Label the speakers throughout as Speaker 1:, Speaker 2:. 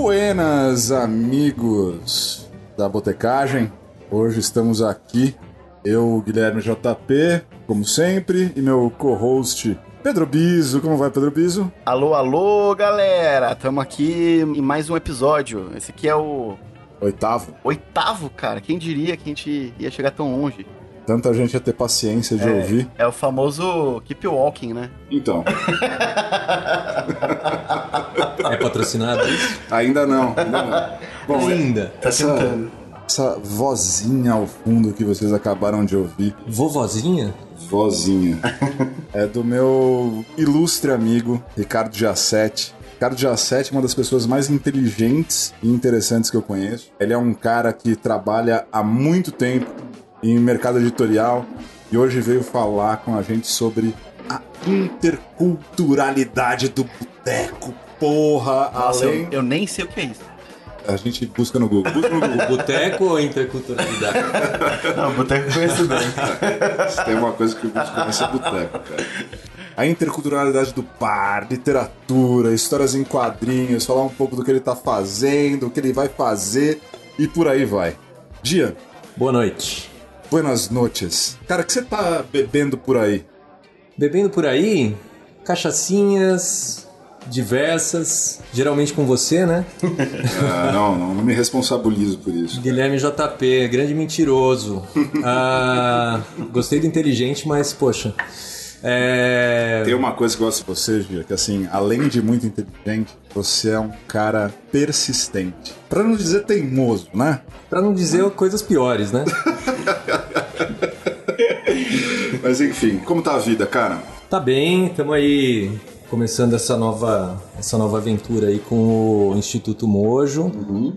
Speaker 1: Buenas, amigos da Botecagem. Hoje estamos aqui, eu, Guilherme JP, como sempre, e meu co-host Pedro Biso. Como vai, Pedro Biso?
Speaker 2: Alô, alô, galera! Estamos aqui em mais um episódio. Esse aqui é o
Speaker 1: Oitavo.
Speaker 2: oitavo, cara. Quem diria que a gente ia chegar tão longe?
Speaker 1: Tanta gente ia ter paciência de ouvir.
Speaker 2: É o famoso Keep Walking, né?
Speaker 1: Então,
Speaker 3: É patrocinado isso?
Speaker 1: ainda não. Ainda não. Bom,
Speaker 3: Ainda.
Speaker 2: Tá
Speaker 1: essa,
Speaker 2: tentando.
Speaker 1: essa vozinha ao fundo que vocês acabaram de ouvir,
Speaker 3: Vovozinha?
Speaker 1: vozinha, é do meu ilustre amigo Ricardo Giassetti. Ricardo Giassetti é uma das pessoas mais inteligentes e interessantes que eu conheço. Ele é um cara que trabalha há muito tempo em mercado editorial e hoje veio falar com a gente sobre a interculturalidade do boteco. Porra,
Speaker 2: Nossa,
Speaker 1: além...
Speaker 2: eu, eu nem sei o que é isso.
Speaker 1: A gente busca no Google. Busca no Google.
Speaker 3: Boteco ou interculturalidade?
Speaker 2: Não, boteco conheço bem.
Speaker 1: Se tem uma coisa que eu busco nesse boteco, cara. A interculturalidade do bar, literatura, histórias em quadrinhos, falar um pouco do que ele tá fazendo, o que ele vai fazer e por aí vai. Dia,
Speaker 3: Boa noite.
Speaker 1: Buenas noches. Cara, o que você tá bebendo por aí?
Speaker 3: Bebendo por aí, cachaçinhas diversas, geralmente com você, né?
Speaker 1: Ah, não, não, não me responsabilizo por isso.
Speaker 3: Guilherme JP, grande mentiroso. Ah, gostei do inteligente, mas poxa. É...
Speaker 1: Tem uma coisa que eu gosto de você, Gia, que assim, além de muito inteligente, você é um cara persistente. Pra não dizer teimoso, né?
Speaker 3: Pra não dizer coisas piores, né?
Speaker 1: Mas enfim, como tá a vida, cara?
Speaker 3: Tá bem, estamos aí começando essa nova, essa nova aventura aí com o Instituto Mojo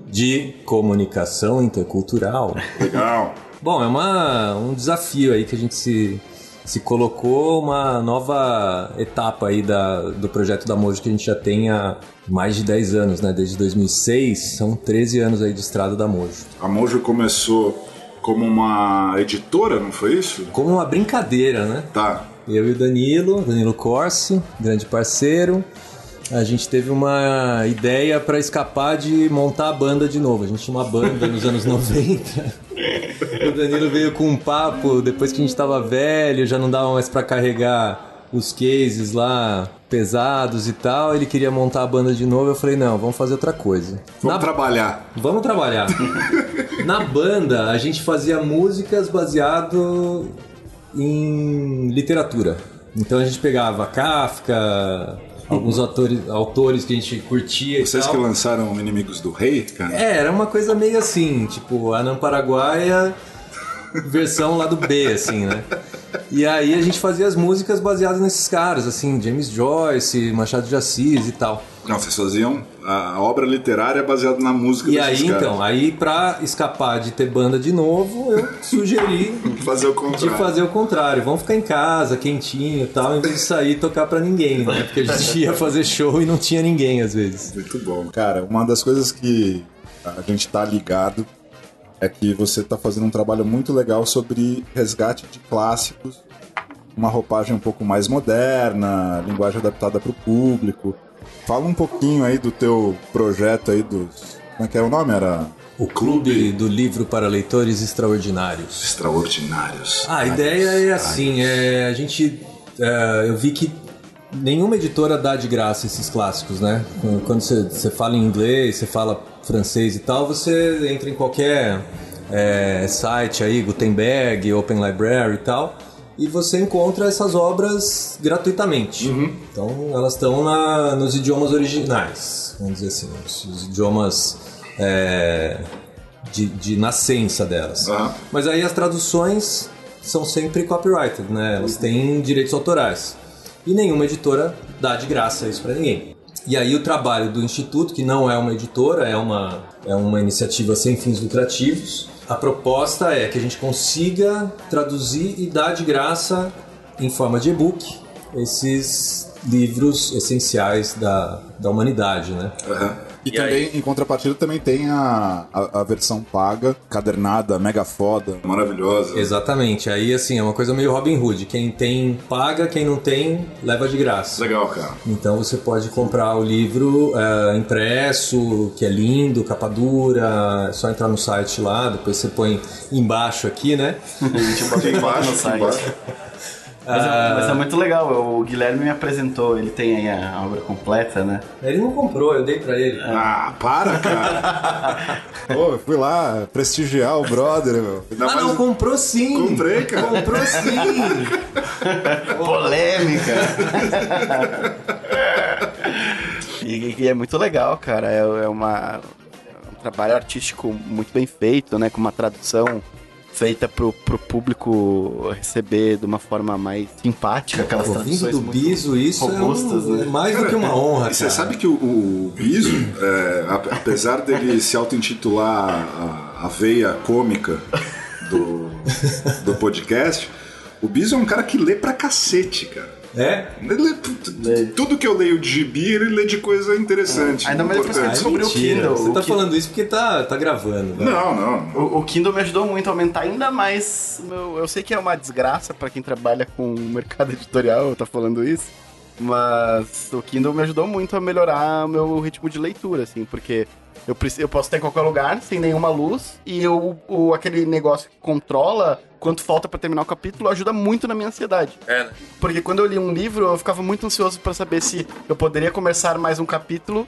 Speaker 3: de Comunicação Intercultural.
Speaker 1: Legal.
Speaker 3: Bom, é uma, um desafio aí que a gente se, se colocou, uma nova etapa aí da, do projeto da Mojo que a gente já tem há mais de 10 anos, né? Desde 2006, são 13 anos aí de estrada da Mojo.
Speaker 1: A Mojo começou como uma editora, não foi isso?
Speaker 3: Como uma brincadeira, né?
Speaker 1: Tá.
Speaker 3: Eu e o Danilo, Danilo Corsi, grande parceiro. A gente teve uma ideia para escapar de montar a banda de novo. A gente tinha uma banda nos anos 90. O Danilo veio com um papo depois que a gente tava velho, já não dava mais para carregar os cases lá pesados e tal. Ele queria montar a banda de novo. Eu falei: "Não, vamos fazer outra coisa".
Speaker 1: Vamos
Speaker 3: Na-
Speaker 1: trabalhar.
Speaker 3: Vamos trabalhar. Na banda, a gente fazia músicas baseado em literatura. Então a gente pegava Kafka, alguns autores, autores que a gente curtia
Speaker 1: Vocês que lançaram Inimigos do Rei, cara?
Speaker 3: É, era uma coisa meio assim, tipo, Anã Paraguaia versão lá do B, assim, né? E aí a gente fazia as músicas baseadas nesses caras, assim, James Joyce, Machado de Assis e tal.
Speaker 1: Não, vocês faziam a obra literária baseada na música
Speaker 3: E aí,
Speaker 1: caras.
Speaker 3: então, aí pra escapar de ter banda de novo, eu sugeri
Speaker 1: Fazer o
Speaker 3: de
Speaker 1: contrário.
Speaker 3: fazer o contrário. Vamos ficar em casa, quentinho e tal, em vez de sair e tocar pra ninguém, né? Porque a gente ia fazer show e não tinha ninguém às vezes.
Speaker 1: Muito bom. Cara, uma das coisas que a gente tá ligado é que você tá fazendo um trabalho muito legal sobre resgate de clássicos, uma roupagem um pouco mais moderna, linguagem adaptada para o público. Fala um pouquinho aí do teu projeto aí dos... Como é que é o nome? Era...
Speaker 3: O Clube do Livro para Leitores Extraordinários.
Speaker 1: Extraordinários.
Speaker 3: Ah, a ideia é assim, é, a gente... é, eu vi que nenhuma editora dá de graça esses clássicos, né? Quando você fala em inglês, você fala francês e tal, você entra em qualquer é, site aí, Gutenberg, Open Library e tal, e você encontra essas obras gratuitamente. Então elas estão na- nos idiomas originais, vamos dizer assim, os, idiomas é, de, de nascença delas.
Speaker 1: Aham.
Speaker 3: Mas aí as traduções são sempre copyrighted, né? Elas têm direitos autorais. E nenhuma editora dá de graça isso para ninguém. E aí o trabalho do Instituto, que não é uma editora, é uma, é uma iniciativa sem fins lucrativos, a proposta é que a gente consiga traduzir e dar de graça em forma de e-book esses livros essenciais da, da humanidade, né?
Speaker 1: Aham. E,
Speaker 4: E
Speaker 1: também,
Speaker 4: aí?
Speaker 1: em contrapartida, também tem a, a, a versão paga, cadernada, mega foda, maravilhosa.
Speaker 3: Exatamente. Aí, assim, é uma coisa meio Robin Hood. Quem tem, paga. Quem não tem, leva de graça.
Speaker 1: Legal, cara.
Speaker 3: Então você pode comprar o livro é, impresso, que é lindo, capa dura, é só entrar no site lá, depois você põe embaixo aqui, né?
Speaker 2: A gente bota
Speaker 1: embaixo, embaixo.
Speaker 2: Mas,
Speaker 3: Ah.
Speaker 2: é, mas é muito legal, o Guilherme me apresentou, ele tem aí a obra completa, né?
Speaker 3: Ele não comprou, eu dei pra ele.
Speaker 1: Ah, para, cara. Pô, eu fui lá prestigiar o brother, meu. Ainda
Speaker 3: Ah, não, comprou sim!
Speaker 1: Comprei, cara.
Speaker 3: Comprou sim!
Speaker 2: Polêmica! e, e é muito legal, cara. É, é uma, é um trabalho artístico muito bem feito, né? Com uma tradução feita pro, pro público receber de uma forma mais simpática, aquelas
Speaker 3: Pô, vindo
Speaker 2: traduções
Speaker 3: do
Speaker 2: muito
Speaker 3: Biso, isso é,
Speaker 2: robustas,
Speaker 3: um-
Speaker 2: né?
Speaker 3: é mais do que uma honra,
Speaker 1: E você
Speaker 3: cara.
Speaker 1: sabe que o, o Biso, é, apesar dele se auto-intitular a, a veia cômica do, do podcast, o Biso é um cara que lê pra cacete, cara.
Speaker 3: É?
Speaker 1: Lê tu- tudo que eu leio de gibi, ele lê de coisa interessante.
Speaker 2: Ainda mais depois que
Speaker 1: importante.
Speaker 2: Sobre o. Kindle,
Speaker 3: Você
Speaker 2: o
Speaker 3: tá
Speaker 2: Ki-
Speaker 3: falando isso porque tá, tá gravando. né?
Speaker 1: Não, não.
Speaker 2: O, o Kindle me ajudou muito a aumentar ainda mais. Meu, eu sei que é uma desgraça pra quem trabalha com o mercado editorial, eu tá falando isso. Mas o Kindle me ajudou muito a melhorar o meu ritmo de leitura, assim, porque eu, preciso, eu posso estar em qualquer lugar, sem nenhuma luz, e eu, o, aquele negócio que controla quanto falta pra terminar o capítulo ajuda muito na minha ansiedade.
Speaker 4: É, né?
Speaker 2: Porque quando eu li um livro, eu ficava muito ansioso pra saber se eu poderia começar mais um capítulo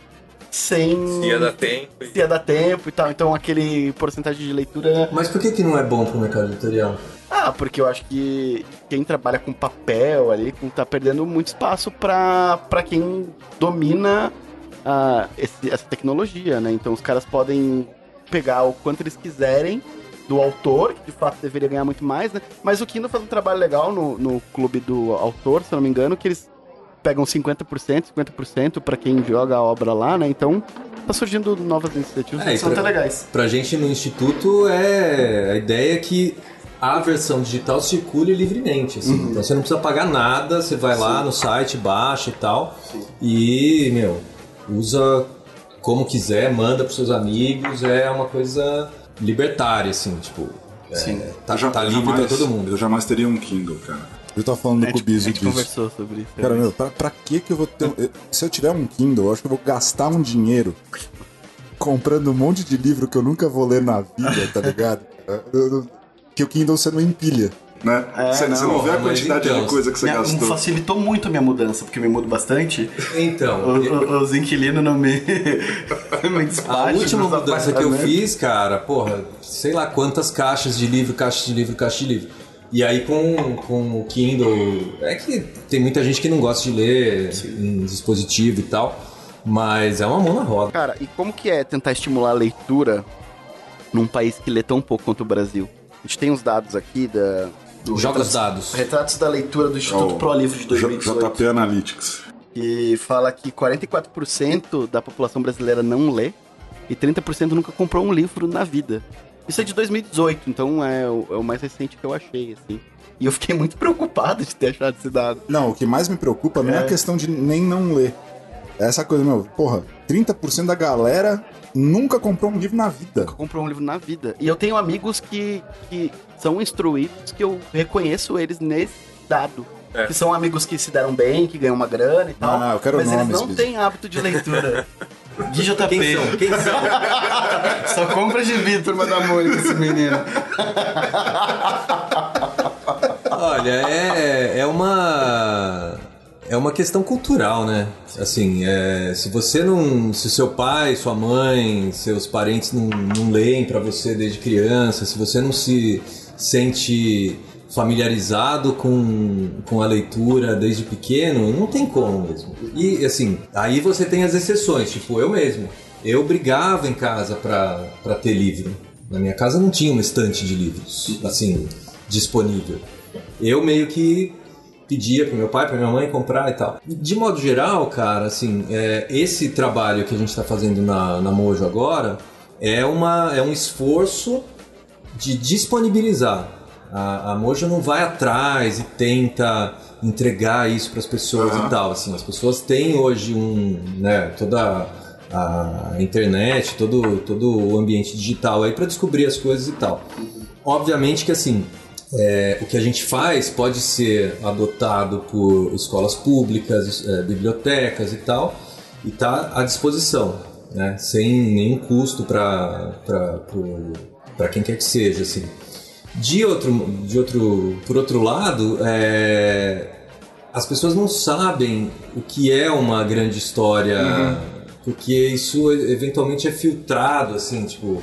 Speaker 2: sem.
Speaker 4: Se ia dar tempo. e-
Speaker 2: Se ia dar tempo e tal. Então aquele porcentagem de leitura
Speaker 3: Mas por que, que não é bom pro mercado editorial?
Speaker 2: Ah, porque eu acho que quem trabalha com papel ali com- tá perdendo muito espaço pra, pra quem domina ah, esse- essa tecnologia, né? Então os caras podem pegar o quanto eles quiserem do autor, que de fato deveria ganhar muito mais, né? Mas o Kindle faz um trabalho legal no, no clube do autor, se eu não me engano, que eles pegam 50%, 50% pra quem joga a obra lá, né? Então tá surgindo novas iniciativas
Speaker 3: É,
Speaker 2: que são
Speaker 3: pra-
Speaker 2: até legais.
Speaker 3: Pra gente no Instituto, é a ideia é que a versão digital circule livremente. assim.
Speaker 2: Uhum.
Speaker 3: Então você não precisa pagar nada, você vai lá no site, baixa e tal. E, meu, usa como quiser, manda pros seus amigos. É uma coisa libertária, assim, tipo. é,
Speaker 2: Sim.
Speaker 3: tá,
Speaker 1: já-
Speaker 3: tá livre pra
Speaker 1: jamais-
Speaker 3: todo mundo.
Speaker 1: Eu jamais teria um Kindle, cara. Eu tava falando
Speaker 2: A
Speaker 1: com o
Speaker 2: gente, a
Speaker 1: Biso
Speaker 2: gente
Speaker 1: disso.
Speaker 2: conversou sobre isso.
Speaker 1: Cara, meu, pra, pra que que eu vou ter... eu- Se eu tiver um Kindle, eu acho que eu vou gastar um dinheiro comprando um monte de livro que eu nunca vou ler na vida, tá ligado? Que o Kindle você não empilha, né?
Speaker 2: É,
Speaker 1: você, você não
Speaker 2: não,
Speaker 1: vê a quantidade
Speaker 3: então,
Speaker 1: de coisa que você
Speaker 2: Minha-
Speaker 1: gastou.
Speaker 2: facilitou muito a minha mudança, porque eu me mudo bastante.
Speaker 3: Então,
Speaker 2: O- o- Os inquilinos não me, me
Speaker 3: A
Speaker 2: despacham.
Speaker 3: última
Speaker 2: dos
Speaker 3: mudança que eu fiz, cara, porra, sei lá quantas caixas de livro, caixas de livro, caixas de livro. E aí com, com o Kindle, é que tem muita gente que não gosta de ler em dispositivo e tal, mas é uma mão na roda.
Speaker 2: Cara, e como que é tentar estimular a leitura num país que lê tão pouco quanto o Brasil? A gente tem os dados aqui da... do
Speaker 3: Joga os
Speaker 2: Retratos-
Speaker 3: dados.
Speaker 2: Retratos da leitura do Instituto
Speaker 1: É o
Speaker 2: Pro Livro de
Speaker 1: J-
Speaker 2: 2018.
Speaker 1: JP Analytics.
Speaker 2: que fala que 44% da população brasileira não lê e 30% nunca comprou um livro na vida. Isso é de 2018, então é o, é o mais recente que eu achei, assim. E eu fiquei muito preocupado de ter achado esse dado.
Speaker 1: Não, o que mais me preocupa não é a
Speaker 2: É.
Speaker 1: questão de nem não ler. É essa coisa, meu, porra, 30% da galera nunca comprou um livro na vida.
Speaker 2: Nunca comprou um livro na vida. E eu tenho amigos que, que são instruídos, que eu reconheço eles nesse dado.
Speaker 4: É.
Speaker 2: Que são amigos que se deram bem, que ganham uma grana e tal.
Speaker 1: Não, não, eu quero
Speaker 2: mas
Speaker 1: nomes,
Speaker 2: eles não têm hábito de leitura. Gui JP.
Speaker 3: Quem são? Quem são?
Speaker 2: Só compra gibi, turma da Mônica, esse menino.
Speaker 3: Olha, é, é uma é uma questão cultural, né? Assim, é, se você não, se seu pai, sua mãe, seus parentes não, não leem pra você desde criança, se você não se sente familiarizado com, com a leitura desde pequeno, não tem como mesmo. E assim, aí você tem as exceções, tipo eu mesmo. Eu brigava em casa pra ter livro. Na minha casa não tinha uma estante de livros, assim, disponível. Eu meio que pedia pro meu pai, pra minha mãe comprar e tal. De modo geral, cara, assim, é, esse trabalho que a gente tá fazendo na, na Mojo agora é, uma, é um esforço de disponibilizar. A, a Mojo não vai atrás e tenta entregar isso para as pessoas
Speaker 1: Aham.
Speaker 3: e tal. Assim, as pessoas têm hoje um, né, toda a internet, todo, todo o ambiente digital aí para descobrir as coisas e tal. Obviamente que assim, é, o que a gente faz pode ser adotado por escolas públicas, é, bibliotecas e tal, e está à disposição, né? sem nenhum custo para quem quer que seja. Assim. De outro, de outro, por outro lado, é, as pessoas não sabem o que é uma grande história, uhum. porque isso eventualmente é filtrado, assim, tipo,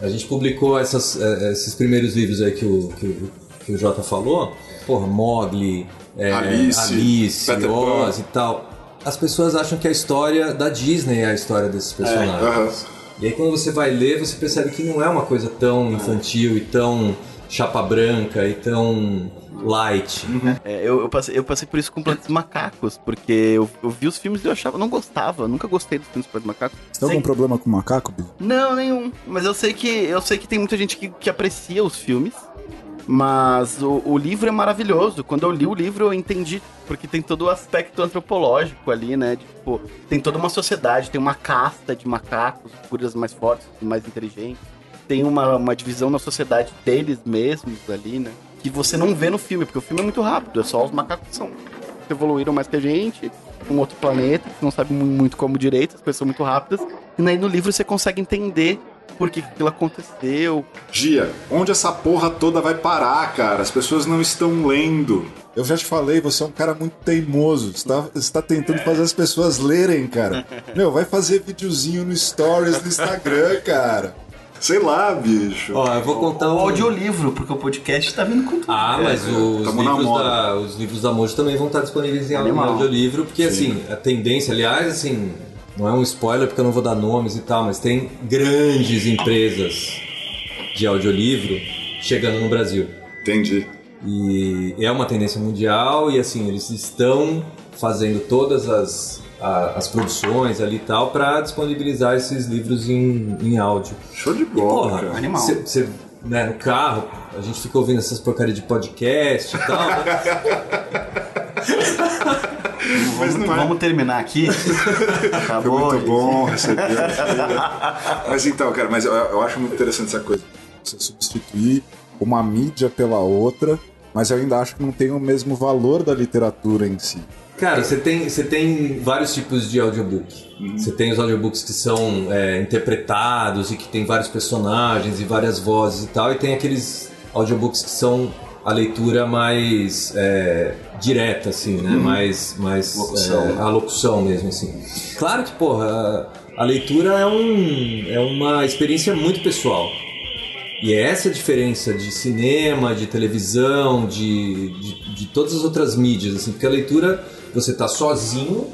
Speaker 3: a gente publicou essas, é, esses primeiros livros aí que o, que o, que o Jota falou, porra, Mogli, é, Alice, Alice Oz e tal. As pessoas acham que a história da Disney é a história desses personagens. É, uhum. E aí quando você vai ler, você percebe que não é uma coisa tão infantil e tão chapa branca e tão light.
Speaker 2: Uhum. É, eu, eu, passei, eu passei por isso com Plantas Macacos, porque eu, eu vi os filmes e eu achava, não gostava, nunca gostei dos filmes Plantas Macacos.
Speaker 1: Você tem algum problema com macaco, Bill?
Speaker 2: Não, nenhum. Mas eu sei que eu sei que tem muita gente que, que aprecia os filmes. Mas o, o, livro é maravilhoso. Quando eu li o livro, eu entendi, porque tem todo o aspecto antropológico ali, né? Tipo, tem toda uma sociedade, tem uma casta de macacos, figuras mais fortes, mais inteligentes tem uma, uma divisão na sociedade deles mesmos ali, né? Que você não vê no filme, porque o filme é muito rápido, é só os macacos que são, evoluíram mais que a gente, um outro planeta, que não sabe muito como direito, as coisas são muito rápidas. E aí no livro você consegue entender por que aquilo aconteceu.
Speaker 1: Gia, onde essa porra toda vai parar, cara? As pessoas não estão lendo. Eu já te falei, você é um cara muito teimoso. Você tá, você tá tentando fazer as pessoas lerem, cara. Meu, vai fazer videozinho no Stories no Instagram, cara. Sei lá, bicho.
Speaker 3: Ó, eu vou contar.
Speaker 2: O audiolivro, porque o podcast tá vindo com tudo.
Speaker 3: Ah, mas é, os, livros da, os livros da Mojo também vão estar disponíveis em Animal. audiolivro, porque Sim. assim, a tendência, aliás, assim, não é um spoiler porque eu não vou dar nomes e tal, mas tem grandes empresas de audiolivro chegando no Brasil.
Speaker 1: Entendi.
Speaker 3: E é uma tendência mundial e assim, eles estão fazendo todas as a, as produções ali e tal para disponibilizar esses livros em, em áudio.
Speaker 1: Show de bola, e, porra,
Speaker 3: cara. Animal. Você, né, no carro, a gente fica ouvindo essas porcarias de podcast e tal, né?
Speaker 2: Mas vamos, vamos terminar aqui.
Speaker 1: Acabou. Foi muito bom receber. mas então, cara, mas eu, eu acho muito interessante essa coisa. Você substituir uma mídia pela outra, mas eu ainda acho que não tem o mesmo valor da literatura em si.
Speaker 3: Cara, você tem, você tem vários tipos de audiobook. Uhum. Você tem os audiobooks que são é, interpretados e que tem vários personagens e várias vozes e tal, e tem aqueles audiobooks que são a leitura mais é, direta, assim, né? Uhum. Mais, mais locução. É, a locução mesmo, assim. Claro que, porra, a, a leitura é, um, é uma experiência muito pessoal. E é essa a diferença de cinema, de televisão, de, de, de todas as outras mídias, assim, porque a leitura você está sozinho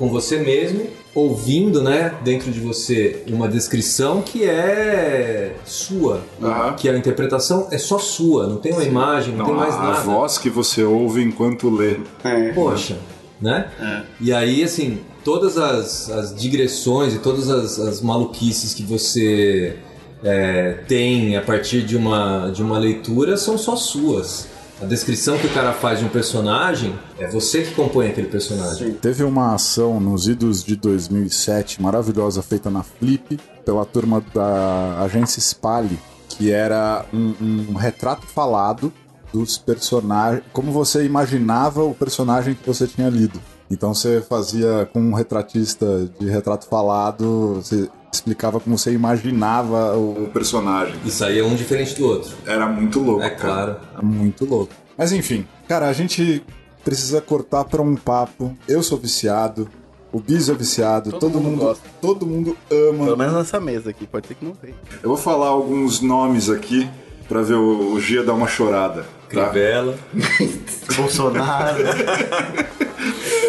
Speaker 3: com você mesmo, ouvindo, né, dentro de você uma descrição que é sua, uhum. que a interpretação é só sua, não tem uma imagem, não, não tem mais nada.
Speaker 1: A voz que você ouve enquanto lê.
Speaker 3: É. Poxa, né? É. E aí, assim, todas as, as digressões e todas as, as maluquices que você é, tem a partir de uma, de uma leitura são só suas. A descrição que o cara faz de um personagem é você que compõe aquele personagem. Sim.
Speaker 1: Teve uma ação nos idos de 2007 maravilhosa feita na Flip pela turma da agência Spali, que era um, um retrato falado dos personagens, como você imaginava o personagem que você tinha lido. Então você fazia com um retratista de retrato falado, você explicava como você imaginava o personagem.
Speaker 3: Isso aí é um diferente do outro.
Speaker 1: Era muito louco.
Speaker 3: É claro.
Speaker 1: Era muito louco. Mas enfim, cara, a gente precisa cortar para um papo. Eu sou viciado, o Biso é viciado, todo, todo mundo, gosta. todo mundo ama.
Speaker 2: Pelo menos nessa mesa aqui, pode ser que não tenha.
Speaker 1: Eu vou falar alguns nomes aqui para ver o, o Gia dar uma chorada.
Speaker 3: Tá? Crivella,
Speaker 2: Bolsonaro.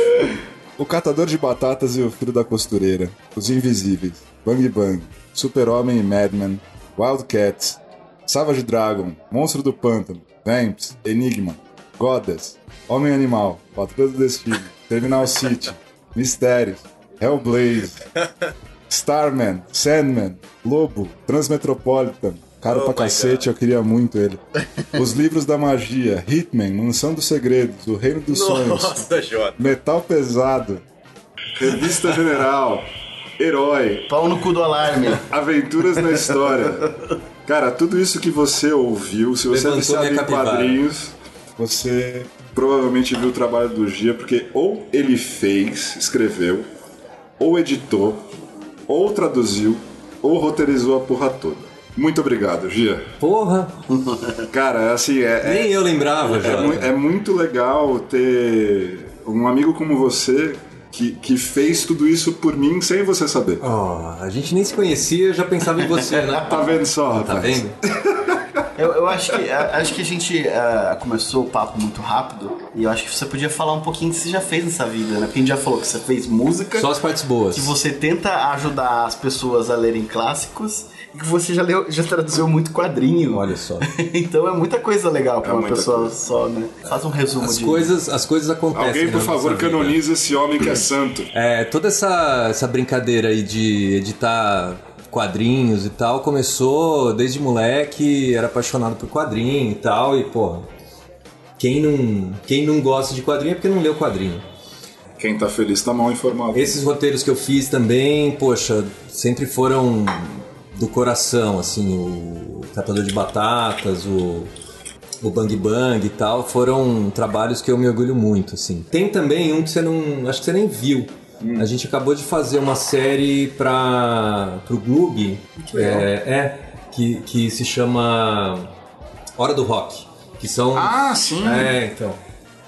Speaker 1: o Catador de Batatas e o Filho da Costureira. Os Invisíveis. Bang Bang. Super-Homem e Madman. Wildcats. Savage Dragon. Monstro do Pântano. Vamps. Enigma. Goddess. Homem Animal. Patrulha do Destino. Terminal City. Mistérios. Hellblaze. Starman. Sandman. Lobo. Transmetropolitan. Caro oh pra cacete, God. eu queria muito ele. Os livros da magia, Hitman, Mansão dos Segredos, O Reino dos Nossa,
Speaker 3: Sonhos,
Speaker 1: Jota. Metal Pesado, Revista General, herói,
Speaker 2: Pau no cu do alarme.
Speaker 1: aventuras na história. Cara, tudo isso que você ouviu, se você é
Speaker 3: Levantou
Speaker 1: viciado
Speaker 3: minha
Speaker 1: em quadrinhos, você provavelmente viu o trabalho do Gia, porque ou ele fez, escreveu, ou editou, ou traduziu, ou roteirizou a porra toda. Muito obrigado, Gia.
Speaker 3: Porra,
Speaker 1: Cara, assim, é, é-
Speaker 3: nem eu lembrava
Speaker 1: é,
Speaker 3: já.
Speaker 1: mui- é muito legal ter um amigo como você que, que fez tudo isso por mim sem você saber.
Speaker 3: Ó, a gente nem se conhecia, eu já pensava em você, né?
Speaker 1: Tá vendo só,
Speaker 3: Tá
Speaker 1: rapaz?
Speaker 3: vendo?
Speaker 2: Eu, eu acho que a- acho que a gente ah, começou o papo muito rápido e eu acho que você podia falar um pouquinho do que você já fez nessa vida, né? Porque a gente já falou que você fez música,
Speaker 3: Só as partes boas.
Speaker 2: que você tenta ajudar as pessoas a lerem clássicos e que você já leu, já traduziu muito quadrinho.
Speaker 3: Olha só.
Speaker 2: então é muita coisa legal pra
Speaker 1: É
Speaker 2: uma pessoa
Speaker 1: coisa.
Speaker 2: só, né? Faz um resumo
Speaker 3: As
Speaker 2: de
Speaker 3: coisas, as coisas acontecem.
Speaker 1: Alguém, por
Speaker 3: na
Speaker 1: favor, canoniza esse homem que é santo.
Speaker 3: É, toda essa, essa brincadeira aí de editar quadrinhos e tal começou desde moleque, era apaixonado por quadrinho e tal, e pô, quem não, quem não gosta de quadrinho é porque não leu quadrinho.
Speaker 1: Quem tá feliz tá mal informado.
Speaker 3: Esses roteiros que eu fiz também, poxa, sempre foram do coração, assim, o Catador de Batatas, o, o Bang Bang e tal, foram trabalhos que eu me orgulho muito, assim. Tem também um que você não, acho que você nem viu. A gente acabou de fazer uma série para pro Gloob, é, é, que, que se chama Hora do Rock, que são
Speaker 1: Ah, sim.
Speaker 3: é, então.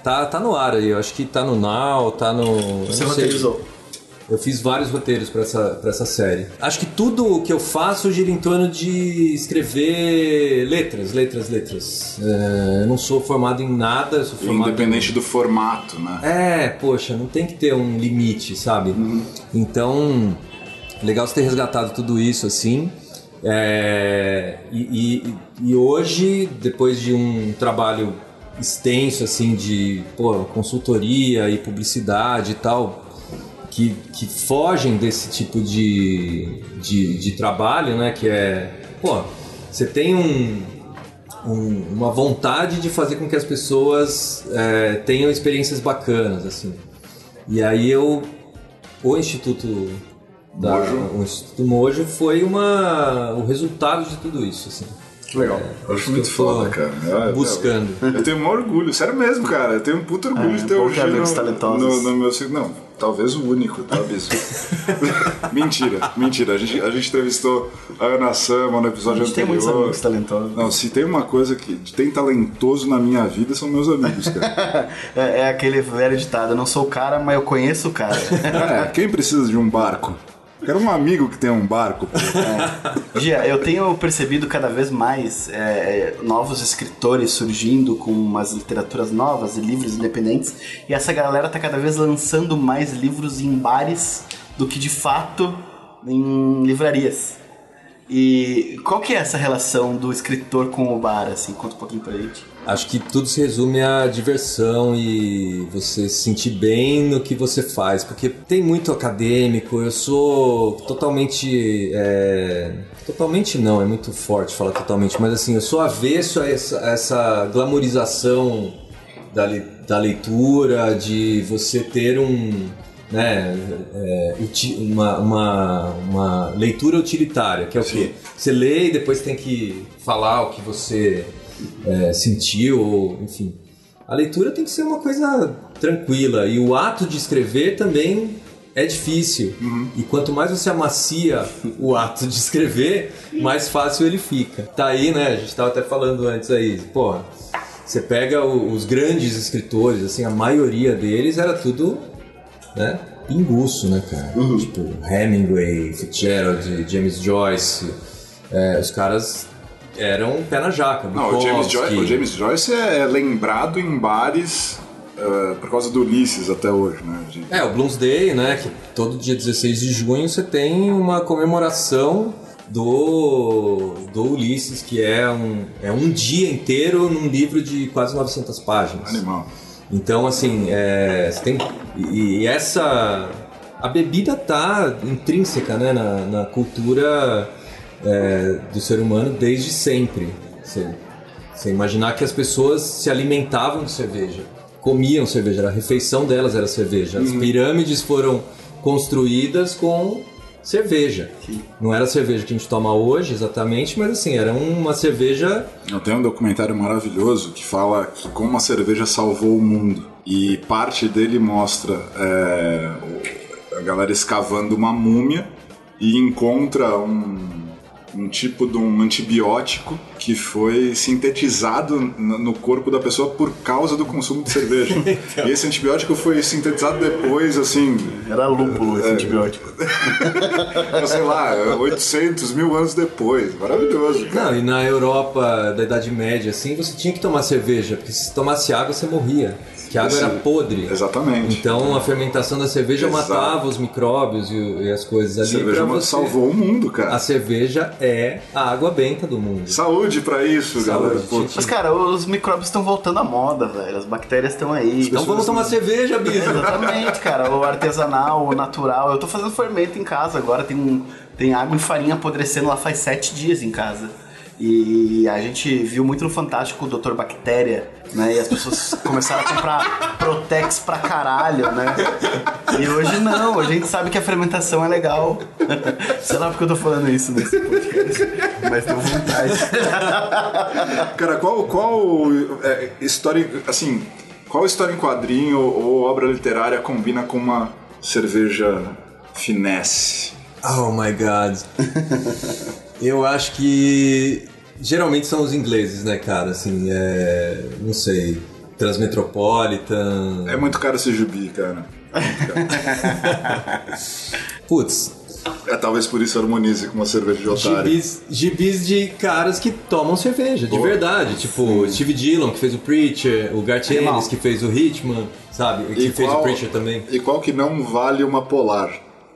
Speaker 3: Tá, tá no ar aí, eu acho que tá no Now, tá no. eu
Speaker 2: Você
Speaker 3: não sei.
Speaker 2: roteirizou.
Speaker 3: Eu fiz vários roteiros pra essa, pra essa série. Acho que tudo o que eu faço gira em torno de escrever letras, letras, letras. É, eu não sou formado em nada, sou formado
Speaker 1: Independente do formato, né?
Speaker 3: é, poxa, não tem que ter um limite, sabe? Então, legal você ter resgatado tudo isso assim. É, e, e- e hoje, depois de um trabalho extenso assim de pô, consultoria e publicidade e tal, que, que fogem desse tipo de, de, de trabalho, né? Que é, pô, você tem um, um- uma vontade de fazer com que as pessoas é, tenham experiências bacanas, assim. E aí eu, o Instituto da,
Speaker 1: Mojo.
Speaker 3: o Instituto Mojo foi uma, o resultado de tudo isso, assim.
Speaker 1: Que legal. Eu acho muito foda, cara. É,
Speaker 3: Buscando.
Speaker 1: Eu tenho um orgulho, sério mesmo, cara. Eu tenho um puto orgulho
Speaker 2: É,
Speaker 1: de ter o
Speaker 2: amigos
Speaker 1: no,
Speaker 2: talentosos.
Speaker 1: no, no meu. Não, talvez o único, tá, Bispo? mentira, mentira. A gente, a gente entrevistou a Ana Sama no
Speaker 2: A
Speaker 1: episódio
Speaker 2: gente tem muitos
Speaker 1: anterior.
Speaker 2: amigos talentosos.
Speaker 1: Não, se tem uma coisa que tem talentoso na minha vida, são meus amigos, cara.
Speaker 2: É, é aquele velho ditado, eu não sou o cara, mas eu conheço o cara.
Speaker 1: É, quem precisa de um barco? Quero um amigo que tenha um barco. pô.
Speaker 2: Gia, eu tenho percebido cada vez mais é, novos escritores surgindo com umas literaturas novas e livros independentes. E essa galera tá cada vez lançando mais livros em bares do que de fato em livrarias. E qual que é essa relação do escritor com o bar, assim? Conta um pouquinho pra gente.
Speaker 3: Acho que tudo se resume à diversão e você se sentir bem no que você faz, porque tem muito acadêmico. Eu sou totalmente, é, totalmente não, é muito forte falar totalmente, mas assim eu sou avesso a essa, a essa glamorização da, le- da leitura, de você ter um, né, é, uma, uma, uma leitura utilitária, que é o quê? Você lê e depois tem que falar o que você é, sentiu, ou, enfim. A leitura tem que ser uma coisa tranquila e o ato de escrever também é difícil. E quanto mais você amacia o ato de escrever, mais fácil ele fica. Tá aí, né? A gente tava até falando antes aí, porra. Você pega os grandes escritores, assim, a maioria deles era tudo, né? Pinguço, né, cara? Tipo, Hemingway, Fitzgerald, James Joyce. é, os caras eram pé na jaca.
Speaker 1: Não, o James. Joyce, o James Joyce é lembrado em bares eh, por causa do Ulisses até hoje, né? De-
Speaker 3: É, o Bloomsday, né? Que todo dia 16 de junho você tem uma comemoração do, do Ulisses, que é um, é um dia inteiro num livro de quase 900 páginas.
Speaker 1: Animal.
Speaker 3: Então, assim, é, você tem. E, e essa. A bebida tá intrínseca né, na, na cultura é, do ser humano desde sempre. Você, você imaginar que as pessoas se alimentavam de cerveja, comiam cerveja, a refeição delas era cerveja. As pirâmides foram construídas com cerveja. Não era a cerveja que a gente toma hoje exatamente, mas assim, era uma cerveja.
Speaker 1: Eu tenho um documentário maravilhoso que fala que como a cerveja salvou o mundo. E parte dele mostra é, a galera escavando uma múmia e encontra um um tipo de um antibiótico que foi sintetizado no corpo da pessoa por causa do consumo de cerveja. então. E esse antibiótico foi sintetizado depois, assim.
Speaker 2: Era lúpulo esse é, antibiótico.
Speaker 1: sei lá, 800 mil anos depois. Maravilhoso.
Speaker 3: Cara. Não, e na Europa da Idade Média, assim, você tinha que tomar cerveja, porque se tomasse água você morria que a água era podre.
Speaker 1: Exatamente.
Speaker 3: Então a fermentação da cerveja Exato. matava os micróbios e, e, as coisas ali.
Speaker 1: A cerveja você... salvou o mundo, cara.
Speaker 3: A cerveja é a água benta do mundo.
Speaker 1: Saúde para isso, Saúde, galera.
Speaker 2: Gente. Mas, cara, os micróbios estão voltando à moda, velho. As bactérias estão aí.
Speaker 3: Então vamos tomar cerveja, bicho.
Speaker 2: Exatamente, cara. O artesanal, o natural. Eu tô fazendo fermento em casa agora. Tem, um, tem água e farinha apodrecendo lá faz sete dias em casa. E a gente viu muito no Fantástico o Dr. Bactéria, né? E as pessoas começaram a comprar Protex pra caralho, né? E hoje não, a gente sabe que a fermentação é legal. Sei lá porque eu tô falando isso nesse podcast, mas tô vontade.
Speaker 1: Cara, qual, qual é, história, assim, qual história em quadrinho ou obra literária combina com uma cerveja finesse?
Speaker 3: Oh my god. Eu acho que geralmente são os ingleses, né, cara? Assim, é. Não sei. Transmetropolitan.
Speaker 1: É muito caro esse jubi, cara.
Speaker 3: Putz.
Speaker 1: É, talvez por isso harmonize com uma cerveja de otário.
Speaker 3: Gibis, gibis de caras que tomam cerveja, de verdade. Tipo, Sim. Steve Dillon, que fez o Preacher, o Garth Ennis, que fez o Hitman, sabe? Que e fez qual, o Preacher também.
Speaker 1: E qual que não vale uma polar?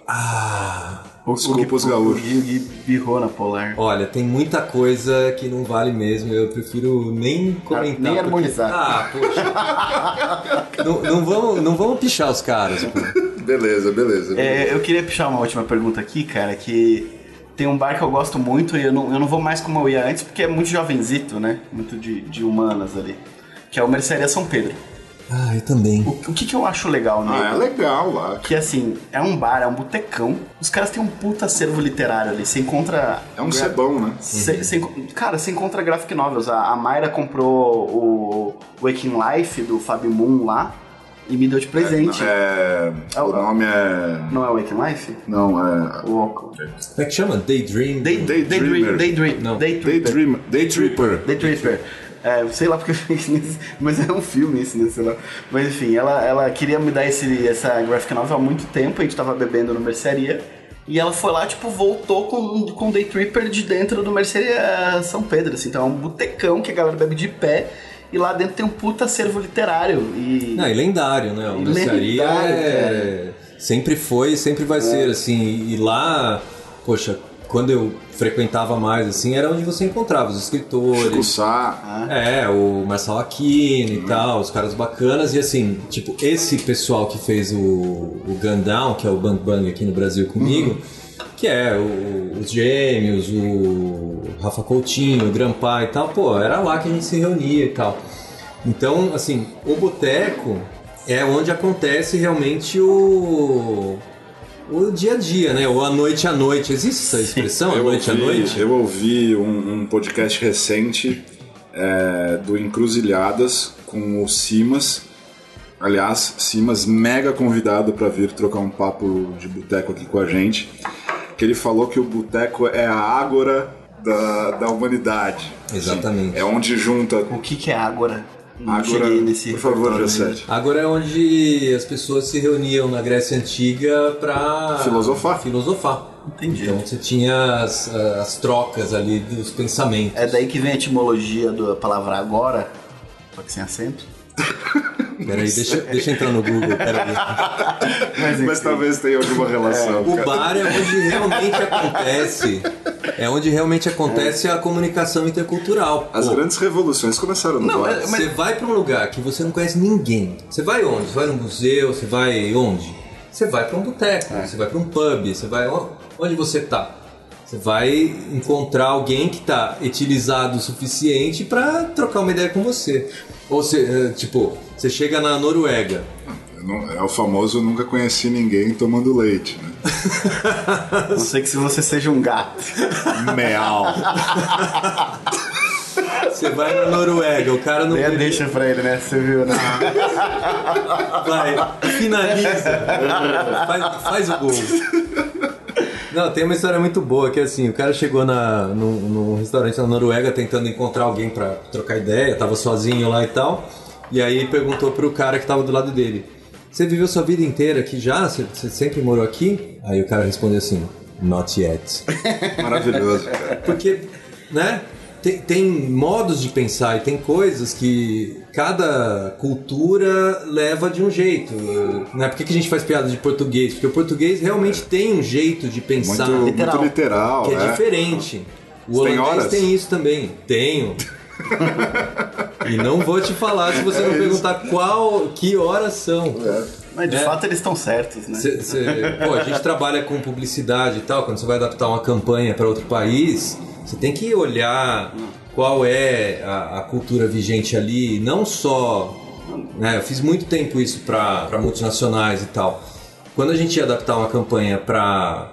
Speaker 3: Ah...
Speaker 1: Desculpa os gaúchos.
Speaker 2: E birrou na Polar.
Speaker 3: Olha, tem muita coisa que não vale mesmo. Eu prefiro nem comentar.
Speaker 2: Nem harmonizar.
Speaker 3: Ah, poxa. não, não, vamos, não vamos pichar os caras. Pô.
Speaker 1: Beleza, beleza. beleza.
Speaker 2: É, eu queria pichar uma última pergunta aqui, cara, que tem um bar que eu gosto muito e eu não, eu não vou mais como eu ia antes, porque é muito jovenzito, né? Muito de, de humanas ali. Que é o Mercearia São Pedro.
Speaker 3: Ah, eu também.
Speaker 2: O, o que, que eu acho legal
Speaker 1: nele? Ah, é legal lá.
Speaker 2: Que assim, é um bar, é um botecão. Os caras têm um puta acervo literário ali. Você encontra.
Speaker 1: É um sebão, né?
Speaker 2: Cê, cê, cara, você encontra graphic novels. A, a Mayra comprou o Waking Life do Fábio Moon lá e me deu de presente.
Speaker 1: É, é, o nome é.
Speaker 2: Não é Waking Life?
Speaker 1: Não, é.
Speaker 3: O... Como é que chama? Daydream?
Speaker 2: Day, Daydream. Daydream.
Speaker 1: Não. Daydreamer. Daytripper.
Speaker 2: É, sei lá porque mas é um filme isso, né? Sei lá. Mas enfim, ela, ela queria me dar esse, essa graphic novel há muito tempo, a gente tava bebendo no mercearia. E ela foi lá, tipo, voltou com, com Day Tripper de dentro do Mercearia São Pedro, assim. Então é um botecão que a galera bebe de pé. E lá dentro tem um puta acervo literário. E,
Speaker 3: Não, e lendário, né? O Mercearia é... sempre foi sempre vai é. ser, assim. E lá, poxa, quando eu frequentava mais, assim, era onde você encontrava os escritores.
Speaker 1: Chico Sá.
Speaker 3: É, o Marcelo Aquino e tal, os caras bacanas. E assim, tipo, esse pessoal que fez o, o Gundown, que é o Bang Bang aqui no Brasil comigo, uhum. que é o, os gêmeos, o Rafa Coutinho, o Grampa e tal, pô, era lá que a gente se reunia e tal. Então, assim, o boteco é onde acontece realmente o o dia a dia, né? Ou a noite à noite. Existe essa expressão, a noite
Speaker 1: ouvi,
Speaker 3: à noite?
Speaker 1: Eu ouvi um, um podcast recente é, do Encruzilhadas com o Simas. Aliás, Simas mega convidado para vir trocar um papo de boteco aqui com a gente. Que ele falou que o boteco é a ágora da, da humanidade.
Speaker 3: Exatamente.
Speaker 1: Assim, é onde junta.
Speaker 2: O que, que é ágora?
Speaker 1: Não agora, nesse por favor, Jacete.
Speaker 3: Agora é onde as pessoas se reuniam na Grécia Antiga para
Speaker 1: filosofar.
Speaker 3: filosofar.
Speaker 2: Entendi.
Speaker 3: Então você tinha as, as trocas ali dos pensamentos.
Speaker 2: É daí que vem a etimologia da palavra agora, só que sem acento.
Speaker 3: Peraí, deixa, deixa eu entrar no Google, peraí.
Speaker 1: Mas, Mas talvez tenha alguma relação. É,
Speaker 3: o bar é onde realmente acontece. É onde realmente acontece a comunicação intercultural.
Speaker 1: As Pô. grandes revoluções começaram no não, bar.
Speaker 3: Mas... Você vai para um lugar que você não conhece ninguém. Você vai onde? Você vai no museu? Você vai onde? Você vai para um boteco, é. você vai para um pub, você vai onde você tá. Você vai encontrar alguém que está etilizado o suficiente para trocar uma ideia com você. Ou você, eh, tipo, você chega na Noruega.
Speaker 1: Não- é o famoso nunca conheci ninguém tomando leite, né?
Speaker 2: A não sei que se você seja um gato.
Speaker 1: Meal.
Speaker 3: Você vai na Noruega, o cara não
Speaker 2: a
Speaker 3: podia-
Speaker 2: deixa pra ele, né? Você viu, né?
Speaker 3: Vai, finaliza. faz, faz o gol. Não, tem uma história muito boa que assim, o cara chegou na, num, num restaurante na Noruega tentando encontrar alguém pra trocar ideia, tava sozinho lá e tal. E aí perguntou pro cara que tava do lado dele: Você viveu sua vida inteira aqui já? Você, você sempre morou aqui? Aí o cara respondeu assim: Not yet.
Speaker 1: Maravilhoso.
Speaker 3: Porque, né? Tem, tem modos de pensar e tem coisas que cada cultura leva de um jeito. Né? Por que, que a gente faz piada de português? Porque o português realmente tem um jeito de pensar
Speaker 1: Muito
Speaker 2: literal.
Speaker 1: muito literal,
Speaker 3: que é,
Speaker 1: é.
Speaker 3: diferente. O
Speaker 1: Você tem
Speaker 3: holandês
Speaker 1: horas?
Speaker 3: tem isso também. Tenho. e não vou te falar se você não perguntar qual, que horas são.
Speaker 2: Mas de
Speaker 3: É.
Speaker 2: fato eles estão certos, né?
Speaker 3: Cê- cê- pô, a gente trabalha com publicidade e tal, quando você vai adaptar uma campanha para outro país, você tem que olhar qual é a, a cultura vigente ali, não só. Né, eu fiz muito tempo isso para multinacionais e tal. Quando a gente ia adaptar uma campanha para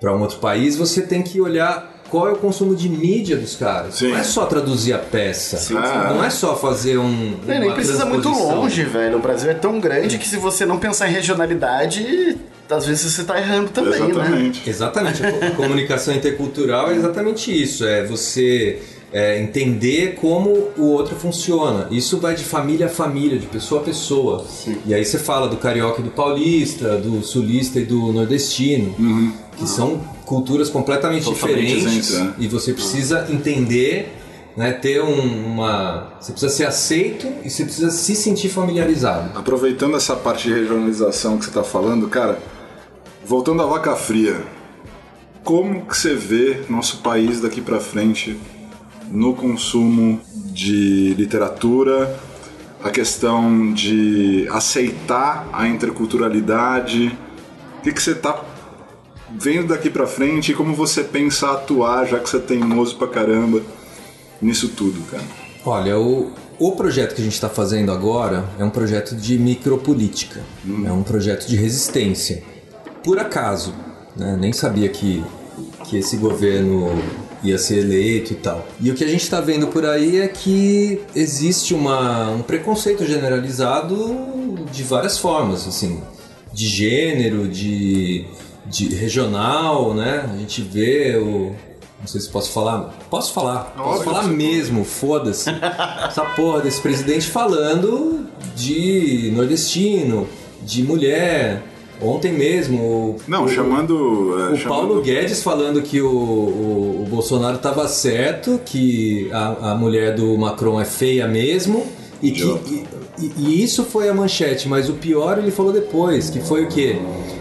Speaker 3: para um outro país, você tem que olhar qual é o consumo de mídia dos caras.
Speaker 1: Sim.
Speaker 3: Não é só traduzir a peça.
Speaker 2: Sim, sim.
Speaker 3: Não é só fazer um.
Speaker 2: Nem, nem
Speaker 3: uma
Speaker 2: precisa muito longe, velho. O Brasil é tão grande que se você não pensar em regionalidade, às vezes você tá errando também, né?
Speaker 1: Exatamente.
Speaker 3: Exatamente. A co- a comunicação intercultural é exatamente isso. É você é, entender como o outro funciona. Isso vai de família a família, de pessoa a pessoa. E aí você fala do carioca e do paulista, do sulista e do nordestino, que são culturas completamente
Speaker 1: Totalmente
Speaker 3: diferentes.
Speaker 1: diferentes, né?
Speaker 3: E você precisa entender. Né, ter um- uma. Você precisa ser aceito e você precisa se sentir familiarizado.
Speaker 1: Aproveitando essa parte de regionalização que você está falando, cara, voltando à vaca fria, como que você vê nosso país daqui para frente no consumo de literatura, a questão de aceitar a interculturalidade? O que, que você tá vendo daqui para frente e como você pensa atuar, já que você é teimoso pra caramba nisso tudo, cara?
Speaker 3: Olha, o, o projeto que a gente está fazendo agora é um projeto de micropolítica, é um projeto de resistência. Por acaso, né? nem sabia que, que esse governo ia ser eleito e tal. E o que a gente está vendo por aí é que existe uma, um preconceito generalizado de várias formas, assim, de gênero, de, de regional, né? A gente vê o não sei se posso falar. Posso falar. Posso falar mesmo, foda-se. Essa porra desse presidente falando de nordestino, de mulher. Ontem mesmo. o-
Speaker 1: Não,
Speaker 3: o-
Speaker 1: chamando. é,
Speaker 3: o
Speaker 1: chamando-
Speaker 3: Paulo Guedes falando que o, o, o Bolsonaro estava certo, que a, a mulher do Macron é feia mesmo, e, que, e, e- e isso foi a manchete, mas o pior ele falou depois, que foi o quê?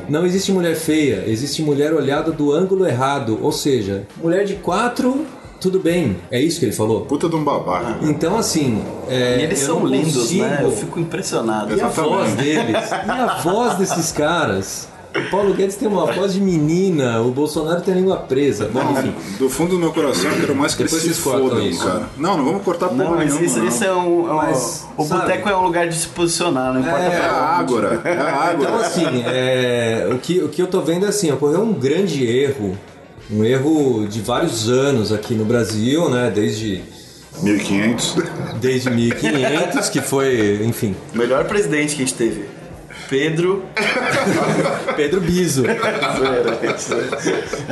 Speaker 3: Não existe mulher feia, existe mulher olhada do ângulo errado, ou seja, mulher de quatro, tudo bem, é isso que ele falou?
Speaker 1: Puta de um babaca.
Speaker 3: Então assim, é,
Speaker 2: E eles são
Speaker 3: não
Speaker 2: lindos,
Speaker 3: consigo-
Speaker 2: né? Eu fico impressionado.
Speaker 3: e a voz deles? E a voz desses caras? O Paulo Guedes tem uma voz de menina, o Bolsonaro tem a língua presa. Bom, enfim.
Speaker 1: Do fundo do meu coração, eu quero mais que
Speaker 3: Depois
Speaker 1: eles se fodam,
Speaker 3: isso.
Speaker 1: cara. Não, não vamos cortar porra
Speaker 2: Não, mas
Speaker 1: nenhuma,
Speaker 2: isso,
Speaker 1: não.
Speaker 2: isso é um. é um-
Speaker 3: Mas,
Speaker 2: o
Speaker 3: sabe?
Speaker 2: boteco é um lugar de se posicionar, não importa
Speaker 1: É
Speaker 2: pra
Speaker 1: a. Ágora, é a Ágora.
Speaker 3: Então, assim, é, o, que, o que eu tô vendo é assim, ocorreu um grande erro, um erro de vários anos aqui no Brasil, né? Desde,
Speaker 1: 1500.
Speaker 3: desde 1500, que foi, enfim,
Speaker 2: O melhor presidente que a gente teve. Pedro.
Speaker 3: Pedro Biso.
Speaker 2: É,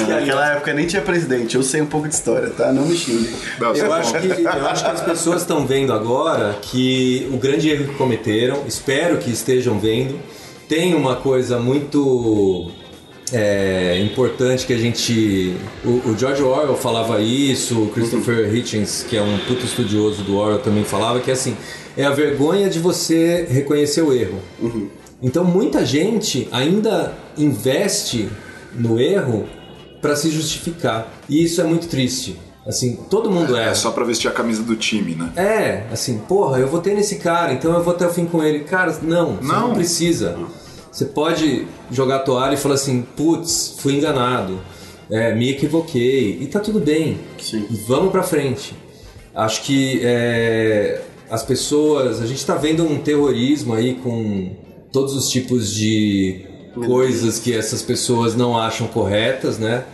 Speaker 2: Naquela época nem tinha presidente, eu sei um pouco de história, tá? Não me xingue.
Speaker 1: Não,
Speaker 3: Eu
Speaker 1: tá
Speaker 3: acho,
Speaker 1: bom.
Speaker 3: que, eu acho que as pessoas estão vendo agora que o grande erro que cometeram, espero que estejam vendo, tem uma coisa muito é, importante que a gente. O, o George Orwell falava isso, o Christopher Hitchens, que é um puto estudioso do Orwell, também falava que assim, é a vergonha de você reconhecer o erro. Então muita gente ainda investe no erro para se justificar. E isso é muito triste. Assim, todo mundo
Speaker 1: É
Speaker 3: erra.
Speaker 1: só pra vestir a camisa do time, né?
Speaker 3: É, assim, porra, eu votei nesse cara, então eu vou até o fim com ele. Cara, não, não,
Speaker 1: Não.
Speaker 3: precisa. Você pode jogar a toalha e falar assim, putz, fui enganado, é, me equivoquei, e tá tudo bem.
Speaker 2: Sim.
Speaker 3: Vamos pra frente. Acho que é, as pessoas. A gente está vendo um terrorismo aí com todos os tipos de coisas que essas pessoas não acham corretas, né?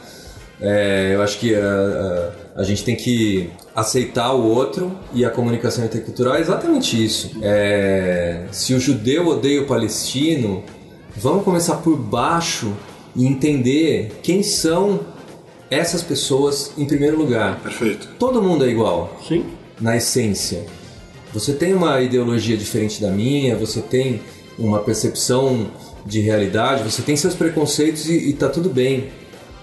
Speaker 3: É, eu acho que a, a, a, gente tem que aceitar o outro e a comunicação intercultural é exatamente isso. É, se o judeu odeia o palestino, vamos começar por baixo e entender quem são essas pessoas em primeiro lugar.
Speaker 1: Perfeito.
Speaker 3: Todo mundo é igual.
Speaker 2: Sim.
Speaker 3: Na essência. Você tem uma ideologia diferente da minha, você tem uma percepção de realidade, você tem seus preconceitos e, e tá tudo bem.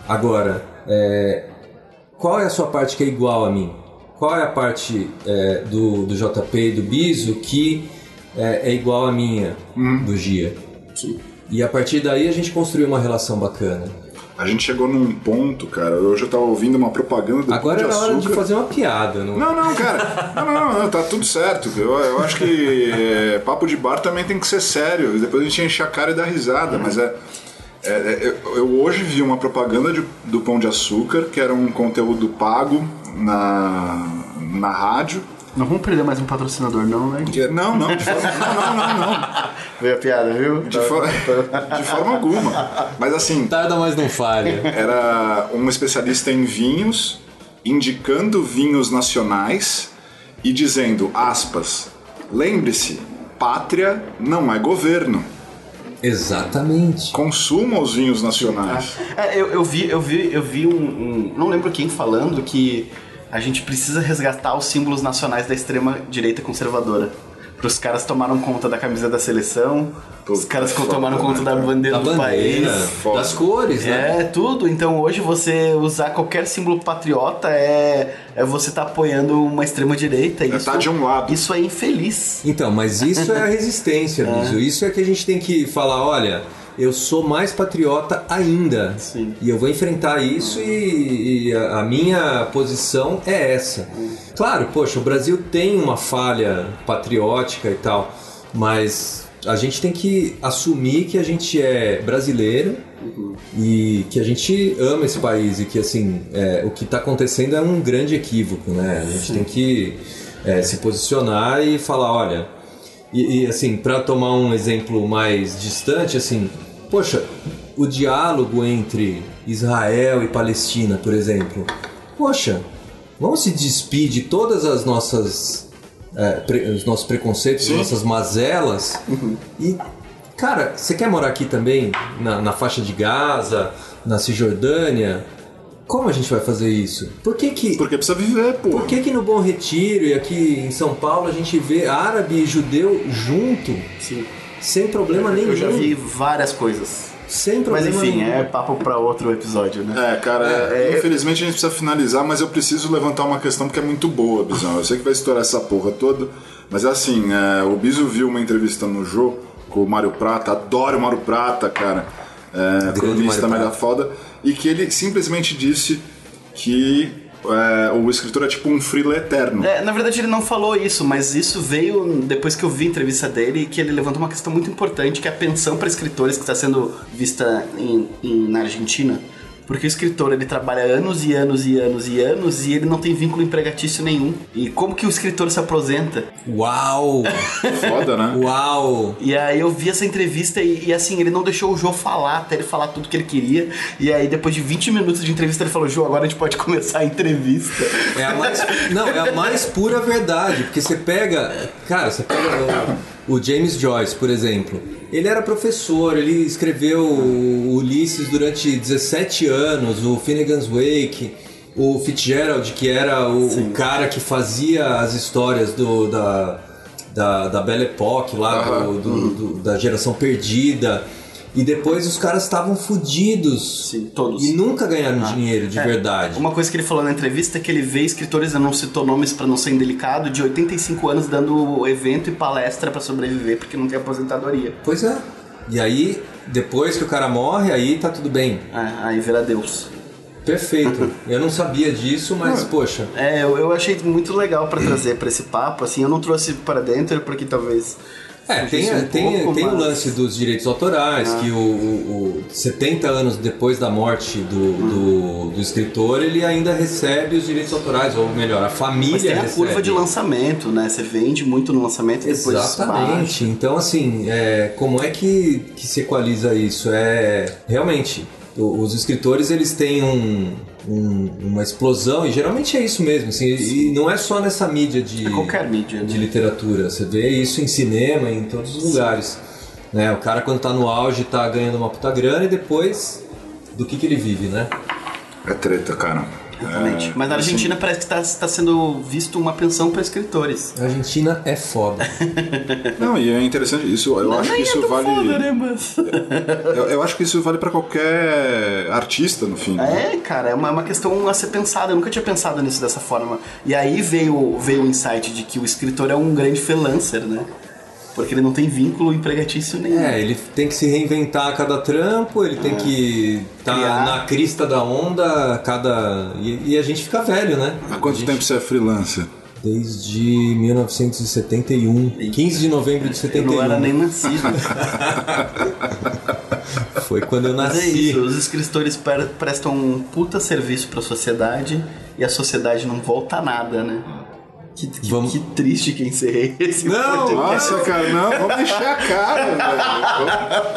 Speaker 3: Agora, é, qual é a sua parte que é igual a mim? Qual é a parte é, do, do JP e do Biso que é, é igual a minha,
Speaker 1: Hum.
Speaker 3: do Gia?
Speaker 2: Sim.
Speaker 3: E a partir daí a gente construiu uma relação bacana.
Speaker 1: A gente chegou num ponto, cara. Hoje eu tava ouvindo uma propaganda do
Speaker 3: Agora
Speaker 1: Pão de
Speaker 3: era hora de fazer uma piada. Não...
Speaker 1: Não, não, cara. Não, não, não, não, tá tudo certo. Eu, eu acho que é, papo de bar também tem que ser sério. Depois a gente enche a cara e dá risada. Mas é. é, é, eu, eu hoje vi uma propaganda de- do Pão de Açúcar, que era um conteúdo pago na, na rádio.
Speaker 2: Não vamos perder mais um patrocinador, não, né?
Speaker 1: Que, é, não, não, de forma, não, não, não, não.
Speaker 2: Veio a piada, viu?
Speaker 1: De, for- de forma alguma. Mas assim,
Speaker 3: Tarda, mas não falha.
Speaker 1: era um especialista em vinhos, indicando vinhos nacionais e dizendo, aspas, lembre-se, pátria não é governo.
Speaker 3: Exatamente.
Speaker 1: Consuma os vinhos nacionais.
Speaker 2: É, eu, eu vi, eu vi, eu vi um, um- Não lembro quem falando que a gente precisa resgatar os símbolos nacionais da extrema direita conservadora. Os caras tomaram conta da camisa da seleção, os
Speaker 1: Puta,
Speaker 2: caras
Speaker 1: foda,
Speaker 2: tomaram
Speaker 1: né,
Speaker 2: conta da
Speaker 1: cara?
Speaker 2: bandeira
Speaker 3: Da
Speaker 2: do
Speaker 3: bandeira,
Speaker 2: país.
Speaker 1: Foda.
Speaker 3: das cores, né?
Speaker 2: É, tudo. Então hoje você usar qualquer símbolo patriota é, é você tá apoiando uma extrema direita.
Speaker 1: É tá de um lado.
Speaker 2: Isso é infeliz.
Speaker 3: Então, mas isso é a resistência, Biso. Isso é que a gente tem que falar, olha, eu sou mais patriota ainda.
Speaker 2: Sim.
Speaker 3: E eu vou enfrentar isso e, e a, a minha posição é essa. Claro, poxa, o Brasil tem uma falha patriótica e tal, mas a gente tem que assumir que a gente é brasileiro e que a gente ama esse país e que assim é, o que está acontecendo é um grande equívoco, né? A gente tem que é, se posicionar e falar, olha, e, e, assim para tomar um exemplo mais distante, assim, poxa, o diálogo entre Israel e Palestina, por exemplo, poxa, vamos se despir de todas as nossas é, pre- os nossos preconceitos,
Speaker 1: Sim.
Speaker 3: as nossas mazelas e Cara, você quer morar aqui também, na, na faixa de Gaza, na Cisjordânia? Como a gente vai fazer isso? Por que que,
Speaker 1: Porque precisa viver, pô.
Speaker 3: por que que no Bom Retiro e aqui em São Paulo a gente vê árabe e judeu junto,
Speaker 2: Sim.
Speaker 3: Sem problema nenhum?
Speaker 2: Eu já vi várias coisas.
Speaker 3: Sem
Speaker 2: Mas
Speaker 3: problema
Speaker 2: enfim,
Speaker 3: nenhum.
Speaker 2: é papo pra outro episódio, né?
Speaker 1: É, cara,
Speaker 2: É, é-
Speaker 1: infelizmente a gente precisa finalizar, mas eu preciso levantar uma questão porque é muito boa, Bisão. Eu sei que vai estourar essa porra toda, mas é assim, é, o Biso viu uma entrevista no Jô com o Mário Prata, adoro o Mário Prata, cara, é, cronista mega foda, e que ele simplesmente disse que é, o escritor é tipo um freela eterno.
Speaker 2: É, na verdade ele não falou isso, mas isso veio depois que eu vi a entrevista dele, que ele levantou uma questão muito importante, que é a pensão para escritores que está sendo vista em, em- na Argentina. Porque o escritor ele trabalha anos e anos e anos e anos e ele não tem vínculo empregatício nenhum. E como que o escritor se aposenta?
Speaker 3: Uau!
Speaker 1: Foda, né?
Speaker 3: Uau!
Speaker 2: E aí eu vi essa entrevista e, e, assim, ele não deixou o Jô falar até ele falar tudo que ele queria. E aí depois de 20 minutos de entrevista ele falou, Jô, agora a gente pode começar a entrevista.
Speaker 3: É a mais, não, é a mais pura verdade, porque você pega, cara, você pega o, James Joyce, por exemplo. Ele era professor, ele escreveu o Ulisses durante 17 anos, o Finnegan's Wake, o Fitzgerald, que era o, o cara que fazia as histórias do, da, da, da Belle Époque, lá do- do- do- da geração perdida. E depois os caras estavam fodidos.
Speaker 2: Sim, todos.
Speaker 3: E nunca ganharam dinheiro de
Speaker 2: É,
Speaker 3: verdade.
Speaker 2: Uma coisa que ele falou na entrevista é que ele vê escritores, eu não citou nomes pra não ser indelicado, de 85 anos dando evento e palestra pra sobreviver porque não tem aposentadoria.
Speaker 3: Pois é. E aí, depois que o cara morre, aí tá tudo bem.
Speaker 2: É, aí vira Deus.
Speaker 3: Perfeito. Eu não sabia disso, mas poxa.
Speaker 2: É, eu, eu achei muito legal pra trazer pra esse papo, assim, eu não trouxe para dentro porque talvez
Speaker 3: É, tem,
Speaker 2: um
Speaker 3: tem, tem o lance dos direitos autorais,
Speaker 2: Ah.
Speaker 3: que o, o, o 70 anos depois da morte do, do, do escritor, ele ainda recebe os direitos autorais, ou melhor, a família
Speaker 2: Mas tem a
Speaker 3: recebe.
Speaker 2: curva de lançamento, né? Você vende muito no lançamento e depois
Speaker 3: Exatamente. Então, assim, é, como é que, que se equaliza isso? É realmente os escritores eles têm um, um- uma explosão e geralmente é isso mesmo. Assim, e não é só nessa mídia de
Speaker 2: É qualquer mídia,
Speaker 3: de
Speaker 2: né?
Speaker 3: literatura. Você vê isso em cinema, em todos os lugares. Né? O cara quando tá no auge tá ganhando uma puta grana e depois do que que ele vive, né?
Speaker 1: É treta, cara.
Speaker 2: Exatamente.
Speaker 1: É,
Speaker 2: Mas na
Speaker 1: assim,
Speaker 2: Argentina parece que está sendo visto uma pensão para escritores.
Speaker 3: A Argentina é foda.
Speaker 1: Não, e é interessante isso. Eu acho que
Speaker 2: é
Speaker 1: isso vale.
Speaker 2: foda, né, mas...
Speaker 1: Eu, eu acho que isso vale pra qualquer artista, no fim. né?
Speaker 2: É, cara, é uma, uma questão a ser pensada. Eu nunca tinha pensado nisso dessa forma. E aí veio, veio o insight de que o escritor é um grande freelancer, né? Porque ele não tem vínculo empregatício nenhum.
Speaker 3: É, ele tem que se reinventar a cada trampo, ele tem que estar
Speaker 2: Criar.
Speaker 3: na crista da onda a cada. E, e a gente fica velho, né?
Speaker 1: Há quanto
Speaker 3: A gente-
Speaker 1: tempo você é freelancer?
Speaker 3: Desde 1971. 15 de novembro de
Speaker 2: Eu
Speaker 3: 71.
Speaker 2: não era nem nascido.
Speaker 3: Foi quando eu
Speaker 2: Mas é
Speaker 3: nasci.
Speaker 2: isso, os escritores prestam um puta serviço pra sociedade e a sociedade não volta a nada, né? Que, que,
Speaker 3: Vamos-
Speaker 2: que triste que encerrei esse
Speaker 3: Não,
Speaker 2: podcast.
Speaker 1: Nossa, cara, não, vamos encher a cara,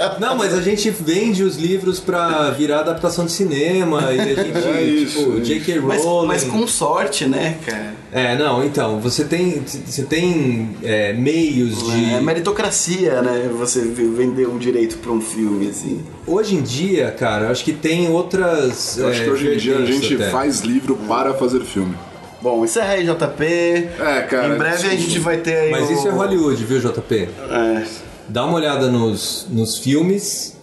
Speaker 1: velho.
Speaker 3: Não, mas a gente vende os livros pra virar adaptação de cinema e a gente,
Speaker 1: É isso,
Speaker 3: tipo,
Speaker 1: é
Speaker 3: J.K.
Speaker 2: Mas,
Speaker 3: Rowling.
Speaker 2: mas com sorte, né, cara?
Speaker 3: É, não, então, você tem, você tem é, meios de.
Speaker 2: É meritocracia, né? Você vender um direito pra um filme, assim.
Speaker 3: Hoje em dia, cara, eu acho que tem outras.
Speaker 1: Eu acho
Speaker 3: é,
Speaker 1: que hoje em dia a gente
Speaker 3: até.
Speaker 1: faz livro para fazer filme.
Speaker 2: Bom, encerra aí, JP.
Speaker 1: É, cara,
Speaker 2: Em breve a gente vai ter aí.
Speaker 3: Mas
Speaker 2: o...
Speaker 3: isso é Hollywood, viu, JP?
Speaker 2: É.
Speaker 3: Dá uma olhada nos, nos filmes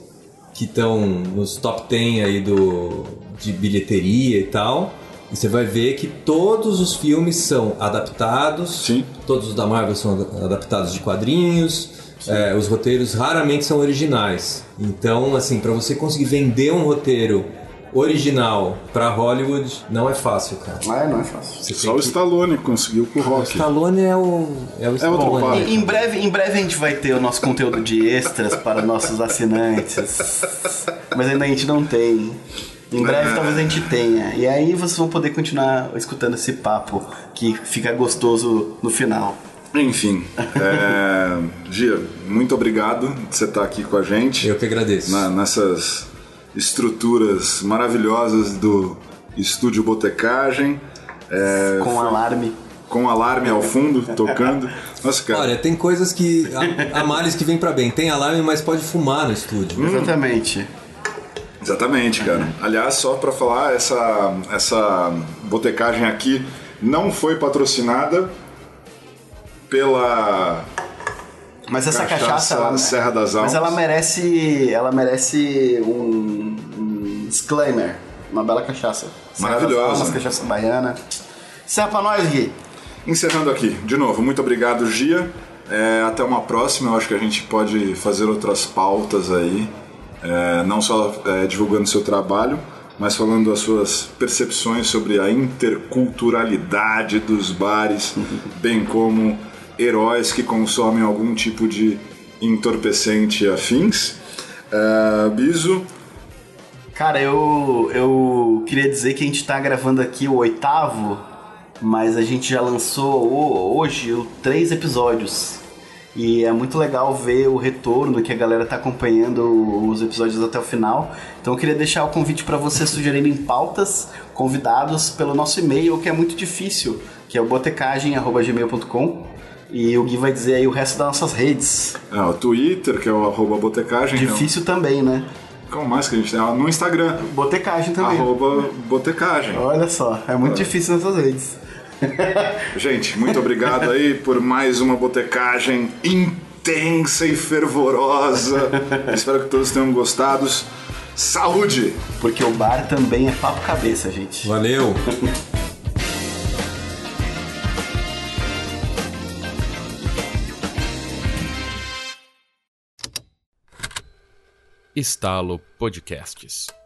Speaker 3: que estão nos top 10 aí do, de bilheteria e tal. E você vai ver que todos os filmes são adaptados.
Speaker 1: Sim.
Speaker 3: Todos os da Marvel são ad- adaptados de quadrinhos. É, os roteiros raramente são originais. Então, assim, para você conseguir vender um roteiro original para Hollywood, não é fácil, cara.
Speaker 2: Ah, não é fácil.
Speaker 3: Você
Speaker 1: Só o
Speaker 3: que-
Speaker 1: Stallone conseguiu com o
Speaker 3: O
Speaker 1: Rock.
Speaker 3: Stallone é o, é o
Speaker 1: outro
Speaker 3: Stallone.
Speaker 1: papo.
Speaker 2: Em, em breve, em breve a gente vai ter o nosso conteúdo de extras para nossos assinantes. Mas ainda a gente não tem. Em breve talvez a gente tenha. E aí vocês vão poder continuar escutando esse papo que fica gostoso no final.
Speaker 1: Enfim, é... Gia, muito obrigado de você estar aqui com a gente.
Speaker 3: Eu que agradeço.
Speaker 1: na- nessas estruturas maravilhosas do Estúdio Botecagem, é,
Speaker 2: Com alarme.
Speaker 1: com alarme ao fundo, tocando. Nossa, cara,
Speaker 3: Olha, tem coisas que. Há, males que vêm pra bem. Tem alarme, mas pode fumar no estúdio.
Speaker 2: Exatamente.
Speaker 1: exatamente, cara. Aliás, só pra falar, essa, essa botecagem aqui não foi patrocinada pela
Speaker 2: Mas essa
Speaker 1: Cachaça
Speaker 2: cachaça, ela,
Speaker 1: Serra das
Speaker 2: mas
Speaker 1: Almas.
Speaker 2: ela merece, ela merece um, um disclaimer, uma bela cachaça. Serra
Speaker 1: Maravilhosa.
Speaker 2: Almas, cachaça baiana. Serra pra nós, Gui.
Speaker 1: Encerrando aqui, de novo, muito obrigado, Gia. É, até uma próxima, eu acho que a gente pode fazer outras pautas aí, é, não só é, divulgando seu trabalho, mas falando das suas percepções sobre a interculturalidade dos bares, bem como heróis que consomem algum tipo de entorpecente afins. É, Biso,
Speaker 2: Cara, eu, eu queria dizer que a gente tá gravando aqui o oitavo, mas a gente já lançou ho- hoje três episódios. E é muito legal ver o retorno que a galera tá acompanhando os episódios até o final. Então eu queria deixar o convite para vocês sugerirem pautas, convidados pelo nosso e-mail, que é muito difícil, que é o botecagem.gmail.com. E o Gui vai dizer aí o resto das nossas redes.
Speaker 1: é, o Twitter, que é o arroba botecagem.
Speaker 2: Difícil também, né?
Speaker 1: Qual mais que a gente tem? Ah, No Instagram,
Speaker 2: Botecagem também.
Speaker 1: arroba botecagem.
Speaker 2: Olha só, é muito difícil nessas redes.
Speaker 1: Gente, muito obrigado aí por mais uma botecagem intensa e fervorosa. Espero que todos tenham gostado. Saúde!
Speaker 2: Porque o bar também é papo cabeça, gente.
Speaker 3: Valeu!
Speaker 4: Estalo Podcasts.